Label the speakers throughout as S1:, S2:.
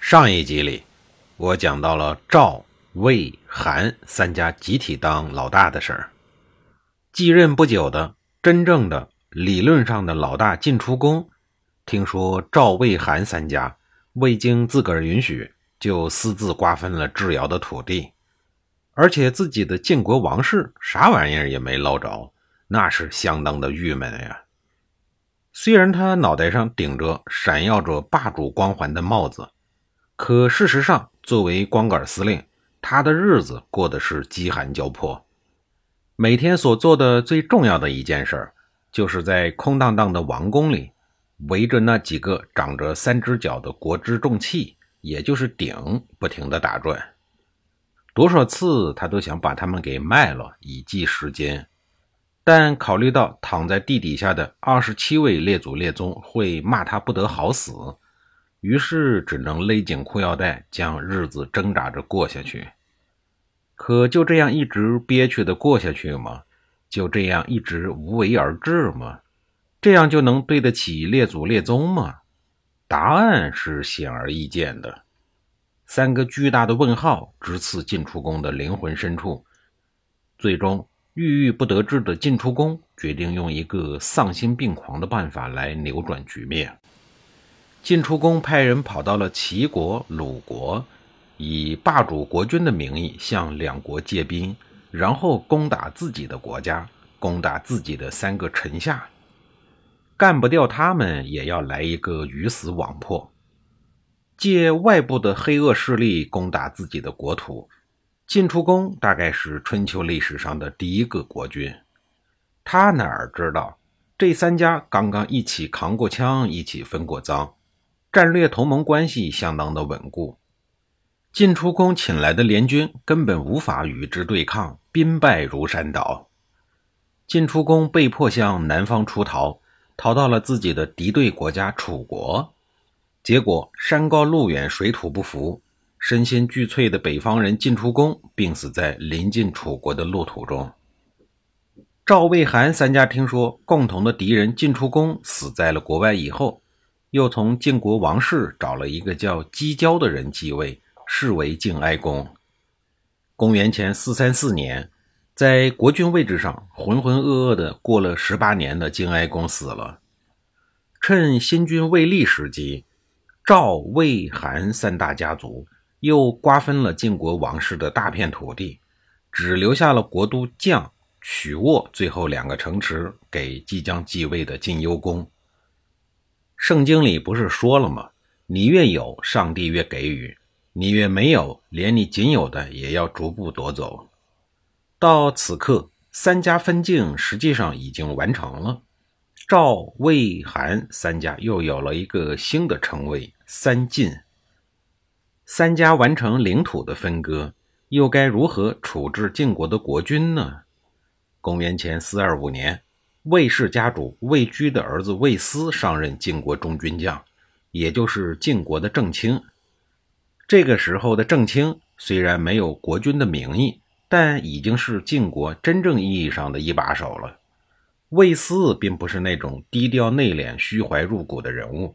S1: 上一集里，我讲到了赵、魏、韩三家集体当老大的事儿。继任不久的真正的理论上的老大晋出公，听说赵、魏、韩三家未经自个儿允许，就私自瓜分了智瑶的土地，而且自己的晋国王室啥玩意儿也没捞着，那是相当的郁闷呀。虽然他脑袋上顶着闪耀着霸主光环的帽子。可事实上，作为光杆司令，他的日子过得是饥寒交迫。每天所做的最重要的一件事，就是在空荡荡的王宫里，围着那几个长着三只脚的国之重器，也就是鼎，不停地打转。多少次他都想把他们给卖了，以计时间，但考虑到躺在地底下的二十七位列祖列宗会骂他不得好死。于是只能勒紧裤腰带，将日子挣扎着过下去。可就这样一直憋屈的过下去吗？就这样一直无为而治吗？这样就能对得起列祖列宗吗？答案是显而易见的。三个巨大的问号直刺晋出公的灵魂深处。最终，郁郁不得志的晋出公决定用一个丧心病狂的办法来扭转局面。晋出公派人跑到了齐国、鲁国，以霸主国君的名义向两国借兵，然后攻打自己的国家，攻打自己的三个臣下。干不掉他们，也要来一个鱼死网破。借外部的黑恶势力攻打自己的国土，晋出公大概是春秋历史上的第一个国君。他哪儿知道，这三家刚刚一起扛过枪，一起分过赃。战略同盟关系相当的稳固，晋出公请来的联军根本无法与之对抗，兵败如山倒。晋出公被迫向南方出逃，逃到了自己的敌对国家楚国。结果山高路远，水土不服，身心俱脆的北方人晋出公病死在临近楚国的路途中。赵、魏、韩三家听说共同的敌人晋出公死在了国外以后。又从晋国王室找了一个叫姬郊的人继位，视为晋哀公。公元前四三四年，在国君位置上浑浑噩噩的过了十八年的晋哀公死了。趁新君未立时机，赵、魏、韩三大家族又瓜分了晋国王室的大片土地，只留下了国都绛、曲沃最后两个城池给即将继位的晋幽公。圣经里不是说了吗？你越有，上帝越给予；你越没有，连你仅有的也要逐步夺走。到此刻，三家分晋实际上已经完成了。赵、魏、韩三家又有了一个新的称谓——三晋。三家完成领土的分割，又该如何处置晋国的国君呢？公元前四二五年。魏氏家主魏居的儿子魏斯上任晋国中军将，也就是晋国的正卿。这个时候的正卿虽然没有国君的名义，但已经是晋国真正意义上的一把手了。魏斯并不是那种低调内敛、虚怀入骨的人物，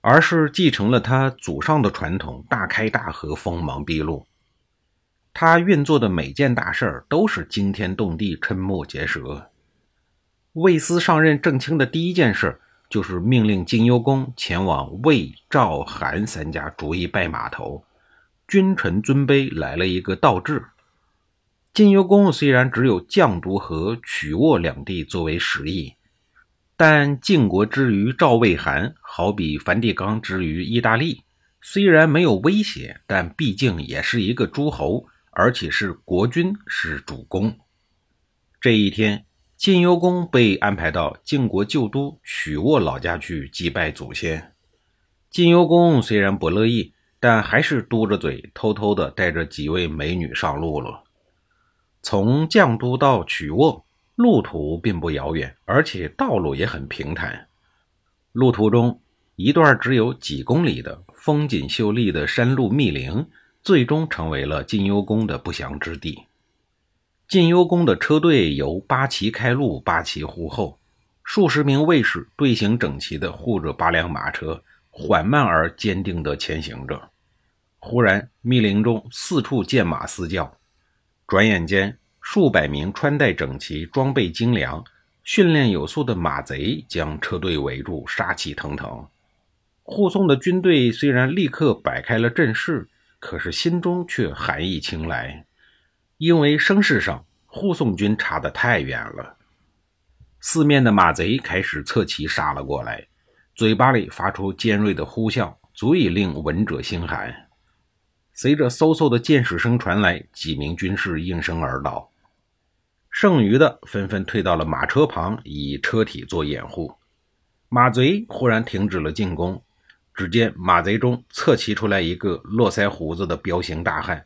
S1: 而是继承了他祖上的传统，大开大合、锋芒毕露。他运作的每件大事都是惊天动地、瞠目结舌。魏斯上任正卿的第一件事，就是命令晋幽公前往魏、赵、韩三家逐一拜码头，君臣尊卑来了一个倒置。晋幽公虽然只有绛都和曲沃两地作为实役，但晋国之于赵、魏、韩，好比梵蒂冈之于意大利，虽然没有威胁，但毕竟也是一个诸侯，而且是国君，是主公。这一天。晋幽公被安排到晋国旧都曲沃老家去祭拜祖先。晋幽公虽然不乐意，但还是嘟着嘴，偷偷的带着几位美女上路了。从绛都到曲沃，路途并不遥远，而且道路也很平坦。路途中，一段只有几公里的风景秀丽的山路密林，最终成为了晋幽公的不祥之地。晋幽公的车队由八旗开路，八旗护后，数十名卫士队形整齐地护着八辆马车。缓慢而坚定地前行着。忽然，密林中四处见马嘶叫。转眼间，数百名穿戴整齐、装备精良、训练有素的马贼将车队围住，杀气腾腾。护送的军队虽然立刻摆开了阵势，可是心中却寒意侵来，因为声势上护送军差得太远了。四面的马贼开始侧骑杀了过来。嘴巴里发出尖锐的呼啸，足以令闻者心寒。随着嗖嗖的箭矢声传来，几名军士应声而倒，剩余的纷纷退到了马车旁，以车体做掩护。马贼忽然停止了进攻，只见马贼中侧骑出来一个络腮胡子的彪形大汉，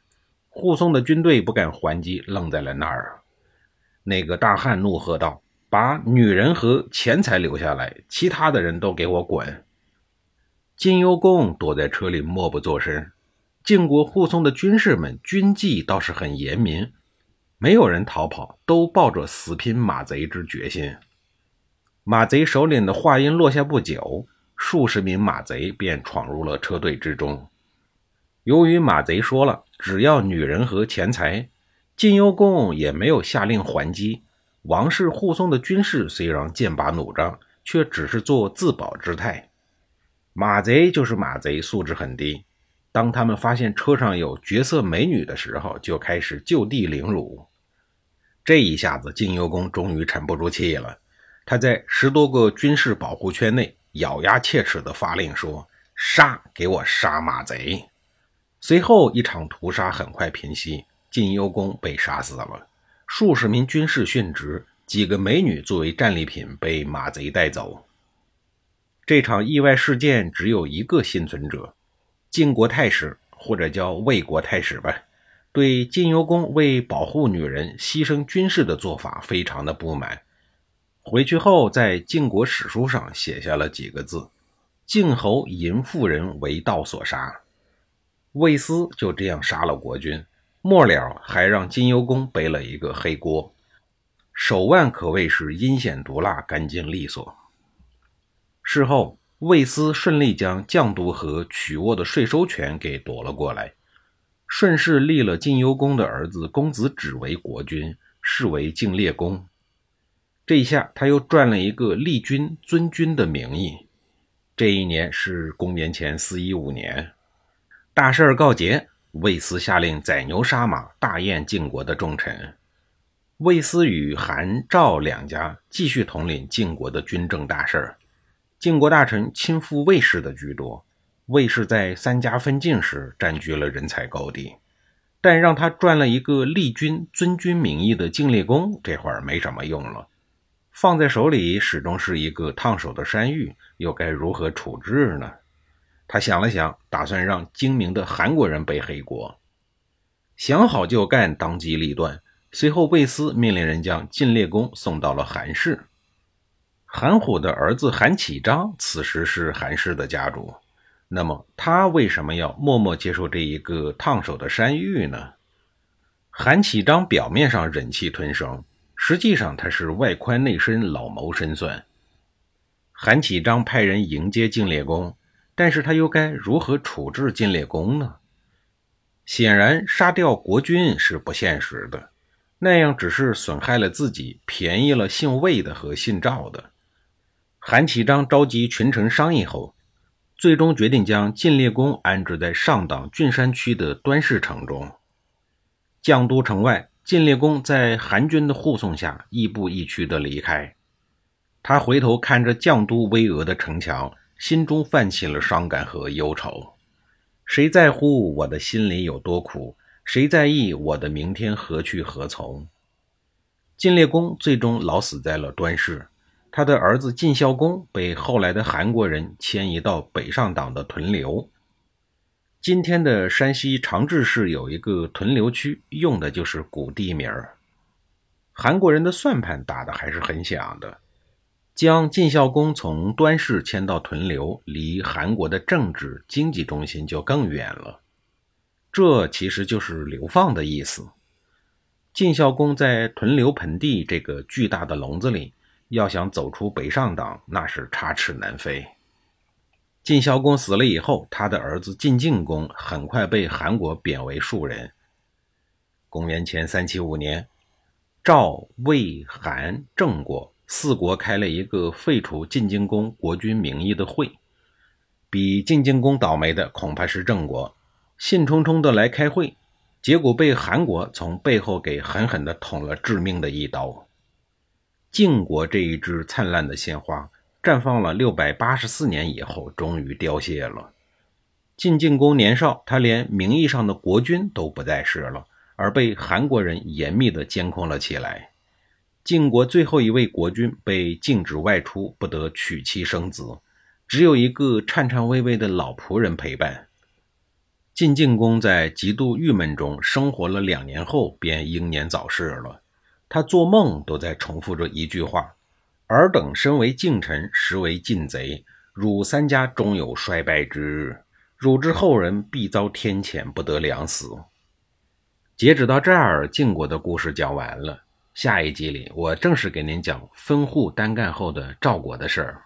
S1: 护送的军队不敢还击，愣在了那儿。那个大汉怒喝道。把女人和钱财留下来，其他的人都给我滚！金幽公躲在车里默不作声。晋国护送的军士们军纪倒是很严明，没有人逃跑，都抱着死拼马贼之决心。马贼首领的话音落下不久，数十名马贼便闯入了车队之中。由于马贼说了只要女人和钱财，晋幽公也没有下令还击。王室护送的军士虽然剑拔弩张，却只是做自保之态。马贼就是马贼，素质很低。当他们发现车上有绝色美女的时候，就开始就地凌辱。这一下子，晋幽公终于沉不住气了。他在十多个军事保护圈内咬牙切齿地发令说：“杀！给我杀马贼！”随后，一场屠杀很快平息，晋幽公被杀死了。数十名军士殉职，几个美女作为战利品被马贼带走。这场意外事件只有一个幸存者，晋国太史或者叫魏国太史吧，对晋幽公为保护女人牺牲军事的做法非常的不满。回去后，在晋国史书上写下了几个字：“晋侯淫妇人为道所杀。”魏斯就这样杀了国君。末了，还让晋幽公背了一个黑锅，手腕可谓是阴险毒辣、干净利索。事后，魏斯顺利将绛都和曲沃的税收权给夺了过来，顺势立了晋幽公的儿子公子止为国君，是为晋烈公。这一下，他又赚了一个立君尊君的名义。这一年是公元前四一五年，大事告捷。魏斯下令宰牛杀马，大宴晋国的重臣。魏斯与韩、赵两家继续统领晋国的军政大事。晋国大臣亲附魏氏的居多。魏氏在三家分晋时占据了人才高地，但让他赚了一个立君尊君名义的晋厉公，这会儿没什么用了。放在手里始终是一个烫手的山芋，又该如何处置呢？他想了想，打算让精明的韩国人背黑锅。想好就干，当机立断。随后，魏斯命令人将晋烈公送到了韩氏。韩虎的儿子韩启章此时是韩氏的家主，那么他为什么要默默接受这一个烫手的山芋呢？韩启章表面上忍气吞声，实际上他是外宽内深，老谋深算。韩启章派人迎接晋烈公。但是他又该如何处置晋烈公呢？显然，杀掉国君是不现实的，那样只是损害了自己，便宜了姓魏的和姓赵的。韩启章召集群臣商议后，最终决定将晋烈公安置在上党郡山区的端氏城中。绛都城外，晋烈公在韩军的护送下，亦步亦趋地离开。他回头看着绛都巍峨的城墙。心中泛起了伤感和忧愁。谁在乎我的心里有多苦？谁在意我的明天何去何从？晋烈公最终老死在了端氏，他的儿子晋孝公被后来的韩国人迁移到北上党的屯留。今天的山西长治市有一个屯留区，用的就是古地名儿。韩国人的算盘打得还是很响的，将晋孝公从端氏迁到屯留，离韩国的政治经济中心就更远了。这其实就是流放的意思。晋孝公在屯留盆地这个巨大的笼子里，要想走出北上党，那是插翅难飞。晋孝公死了以后，他的儿子晋敬公很快被韩国贬为庶人。公元前三七五年，赵、魏、韩、郑国四国开了一个废除晋敬公国君名义的会。比晋敬公倒霉的恐怕是郑国，兴冲冲的来开会。结果被韩国从背后给狠狠地捅了致命的一刀。晋国这一支灿烂的鲜花，绽放了六百八十四年以后，终于凋谢了。晋晋公年少，他连名义上的国君都不再是了，而被韩国人严密地监控了起来。晋国最后一位国君被禁止外出，不得娶妻生子，只有一个颤颤巍巍的老仆人陪伴。晋晋公在极度郁闷中生活了两年后，便英年早逝了。他做梦都在重复着一句话：“尔等身为晋臣，实为晋贼。汝三家终有衰败之日，汝之后人必遭天谴，不得良死。”截止到这儿，晋国的故事讲完了。下一集里，我正式给您讲分户单干后的赵国的事儿。